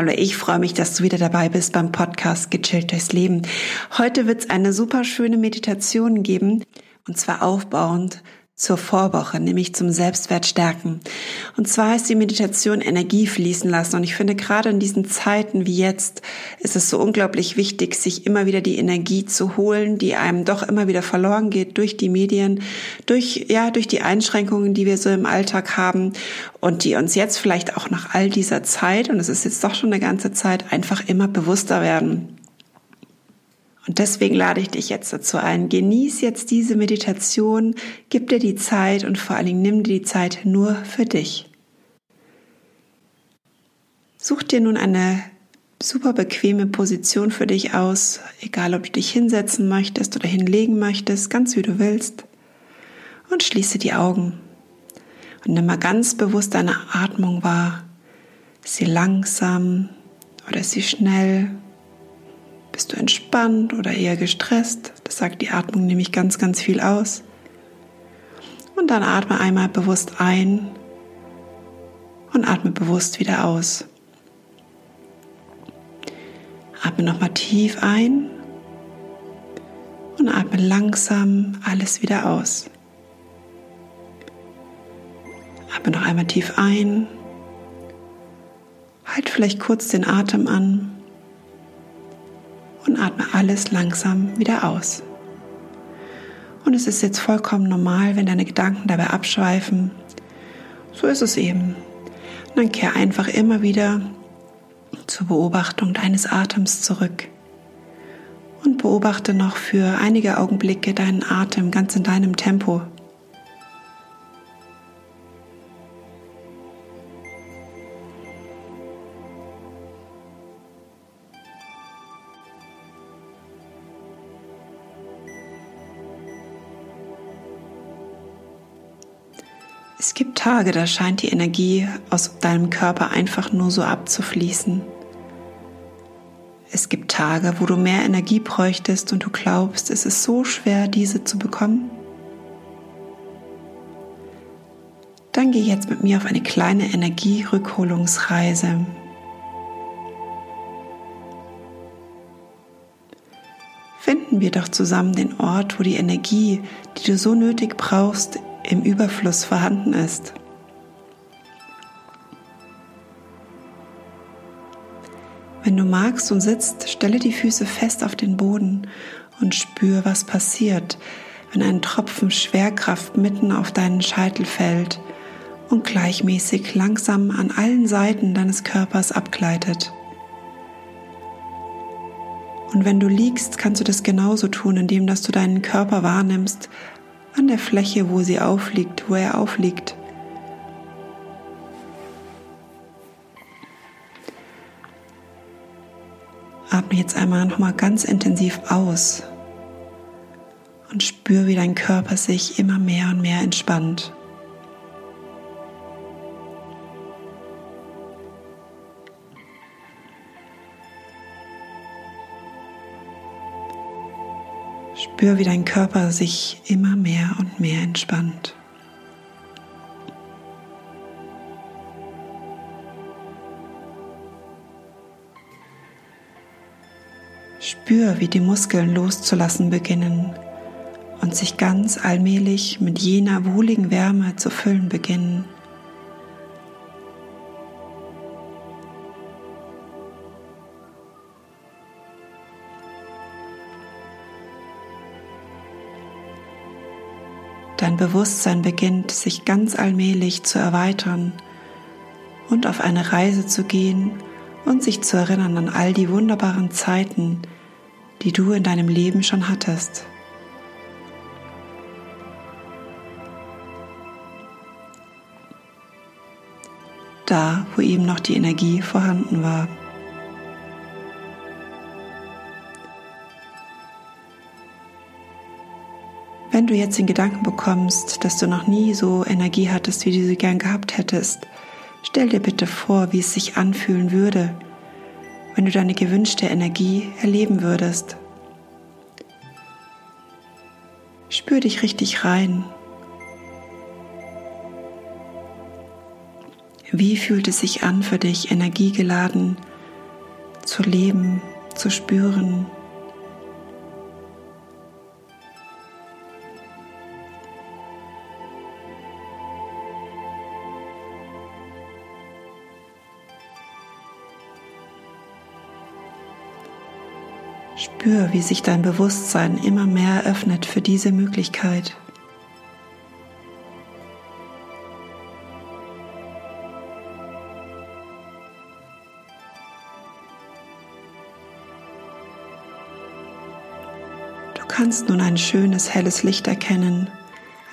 Hallo, ich freue mich, dass du wieder dabei bist beim Podcast Gechillt durchs Leben. Heute wird es eine super schöne Meditation geben und zwar aufbauend zur Vorwoche, nämlich zum Selbstwert stärken. Und zwar ist die Meditation Energie fließen lassen. Und ich finde, gerade in diesen Zeiten wie jetzt ist es so unglaublich wichtig, sich immer wieder die Energie zu holen, die einem doch immer wieder verloren geht durch die Medien, durch, ja, durch die Einschränkungen, die wir so im Alltag haben und die uns jetzt vielleicht auch nach all dieser Zeit, und es ist jetzt doch schon eine ganze Zeit, einfach immer bewusster werden. Und deswegen lade ich dich jetzt dazu ein. Genieß jetzt diese Meditation, gib dir die Zeit und vor allen Dingen nimm dir die Zeit nur für dich. Such dir nun eine super bequeme Position für dich aus, egal ob du dich hinsetzen möchtest oder hinlegen möchtest, ganz wie du willst. Und schließe die Augen. Und nimm mal ganz bewusst deine Atmung wahr. Ist sie langsam oder ist sie schnell? Bist du entspannt oder eher gestresst? Das sagt die Atmung nämlich ganz, ganz viel aus. Und dann atme einmal bewusst ein und atme bewusst wieder aus. Atme nochmal tief ein und atme langsam alles wieder aus. Atme noch einmal tief ein. Halt vielleicht kurz den Atem an und atme alles langsam wieder aus. Und es ist jetzt vollkommen normal, wenn deine Gedanken dabei abschweifen. So ist es eben. Und dann kehr einfach immer wieder zur Beobachtung deines Atems zurück. Und beobachte noch für einige Augenblicke deinen Atem ganz in deinem Tempo. Es gibt Tage, da scheint die Energie aus deinem Körper einfach nur so abzufließen. Es gibt Tage, wo du mehr Energie bräuchtest und du glaubst, es ist so schwer, diese zu bekommen. Dann geh jetzt mit mir auf eine kleine Energierückholungsreise. Finden wir doch zusammen den Ort, wo die Energie, die du so nötig brauchst, im Überfluss vorhanden ist. Wenn du magst und sitzt, stelle die Füße fest auf den Boden und spür, was passiert, wenn ein Tropfen Schwerkraft mitten auf deinen Scheitel fällt und gleichmäßig langsam an allen Seiten deines Körpers abgleitet. Und wenn du liegst, kannst du das genauso tun, indem dass du deinen Körper wahrnimmst an der Fläche, wo sie aufliegt, wo er aufliegt. Atme jetzt einmal nochmal ganz intensiv aus und spür, wie dein Körper sich immer mehr und mehr entspannt. Spür, wie dein Körper sich immer mehr und mehr entspannt. Spür, wie die Muskeln loszulassen beginnen und sich ganz allmählich mit jener wohligen Wärme zu füllen beginnen. Dein Bewusstsein beginnt sich ganz allmählich zu erweitern und auf eine Reise zu gehen und sich zu erinnern an all die wunderbaren Zeiten, die du in deinem Leben schon hattest. Da, wo eben noch die Energie vorhanden war. Wenn du jetzt den Gedanken bekommst, dass du noch nie so Energie hattest, wie du sie gern gehabt hättest, stell dir bitte vor, wie es sich anfühlen würde, wenn du deine gewünschte Energie erleben würdest. Spür dich richtig rein. Wie fühlt es sich an für dich, energiegeladen zu leben, zu spüren. Spür, wie sich dein Bewusstsein immer mehr öffnet für diese Möglichkeit. Du kannst nun ein schönes helles Licht erkennen,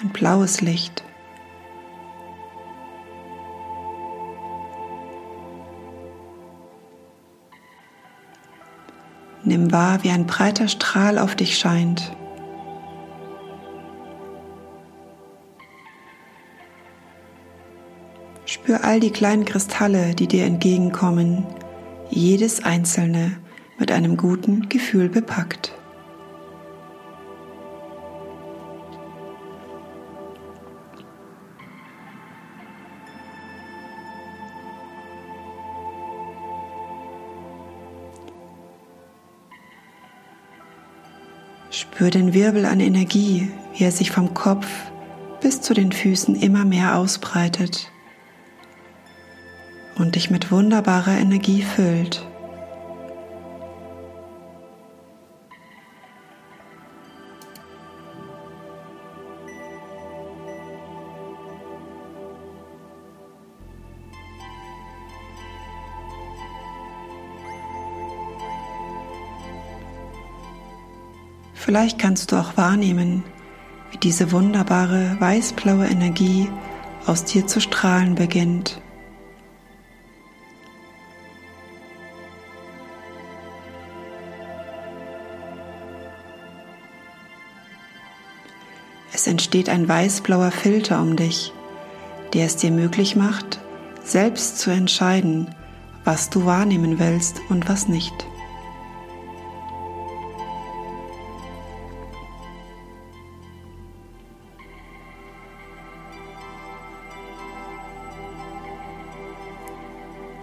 ein blaues Licht. Nimm wahr, wie ein breiter Strahl auf dich scheint. Spür all die kleinen Kristalle, die dir entgegenkommen, jedes einzelne mit einem guten Gefühl bepackt. Spür den Wirbel an Energie, wie er sich vom Kopf bis zu den Füßen immer mehr ausbreitet und dich mit wunderbarer Energie füllt. Vielleicht kannst du auch wahrnehmen, wie diese wunderbare weißblaue Energie aus dir zu strahlen beginnt. Es entsteht ein weißblauer Filter um dich, der es dir möglich macht, selbst zu entscheiden, was du wahrnehmen willst und was nicht.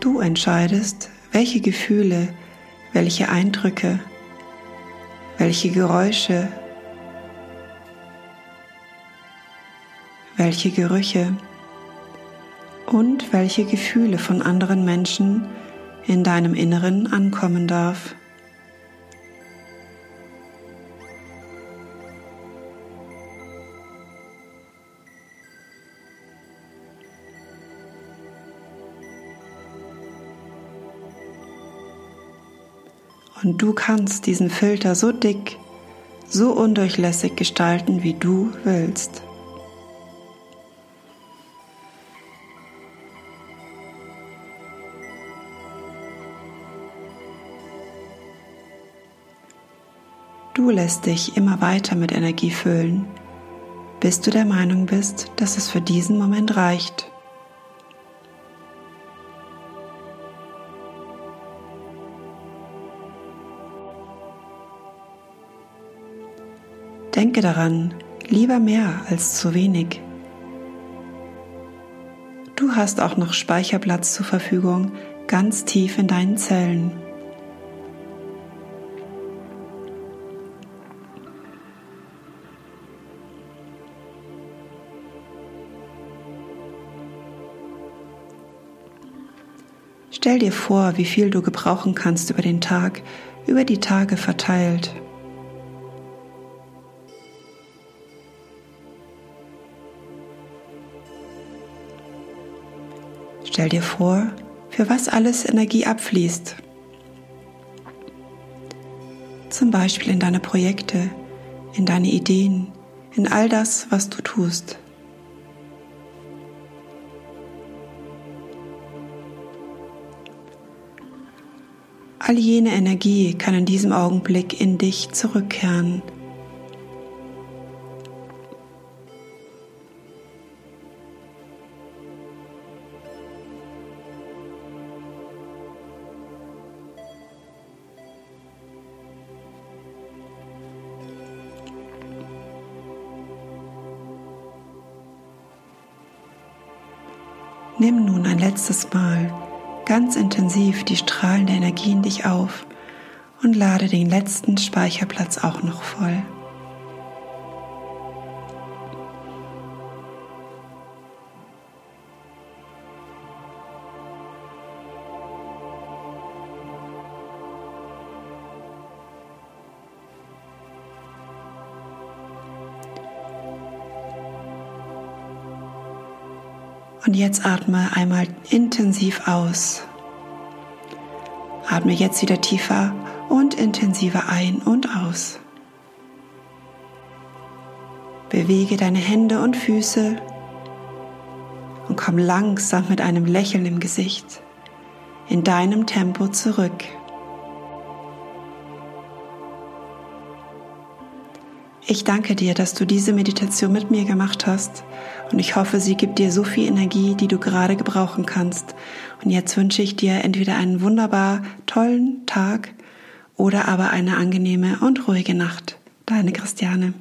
Du entscheidest, welche Gefühle, welche Eindrücke, welche Geräusche, welche Gerüche und welche Gefühle von anderen Menschen in deinem Inneren ankommen darf. Und du kannst diesen Filter so dick, so undurchlässig gestalten, wie du willst. Du lässt dich immer weiter mit Energie füllen, bis du der Meinung bist, dass es für diesen Moment reicht. Denke daran, lieber mehr als zu wenig. Du hast auch noch Speicherplatz zur Verfügung, ganz tief in deinen Zellen. Stell dir vor, wie viel du gebrauchen kannst über den Tag, über die Tage verteilt. Stell dir vor, für was alles Energie abfließt. Zum Beispiel in deine Projekte, in deine Ideen, in all das, was du tust. All jene Energie kann in diesem Augenblick in dich zurückkehren Nimm nun ein letztes Mal ganz intensiv die strahlende Energie in dich auf und lade den letzten Speicherplatz auch noch voll. Und jetzt atme einmal intensiv aus. Atme jetzt wieder tiefer und intensiver ein und aus. Bewege deine Hände und Füße und komm langsam mit einem Lächeln im Gesicht in deinem Tempo zurück. Ich danke dir, dass du diese Meditation mit mir gemacht hast und ich hoffe, sie gibt dir so viel Energie, die du gerade gebrauchen kannst. Und jetzt wünsche ich dir entweder einen wunderbar tollen Tag oder aber eine angenehme und ruhige Nacht. Deine Christiane.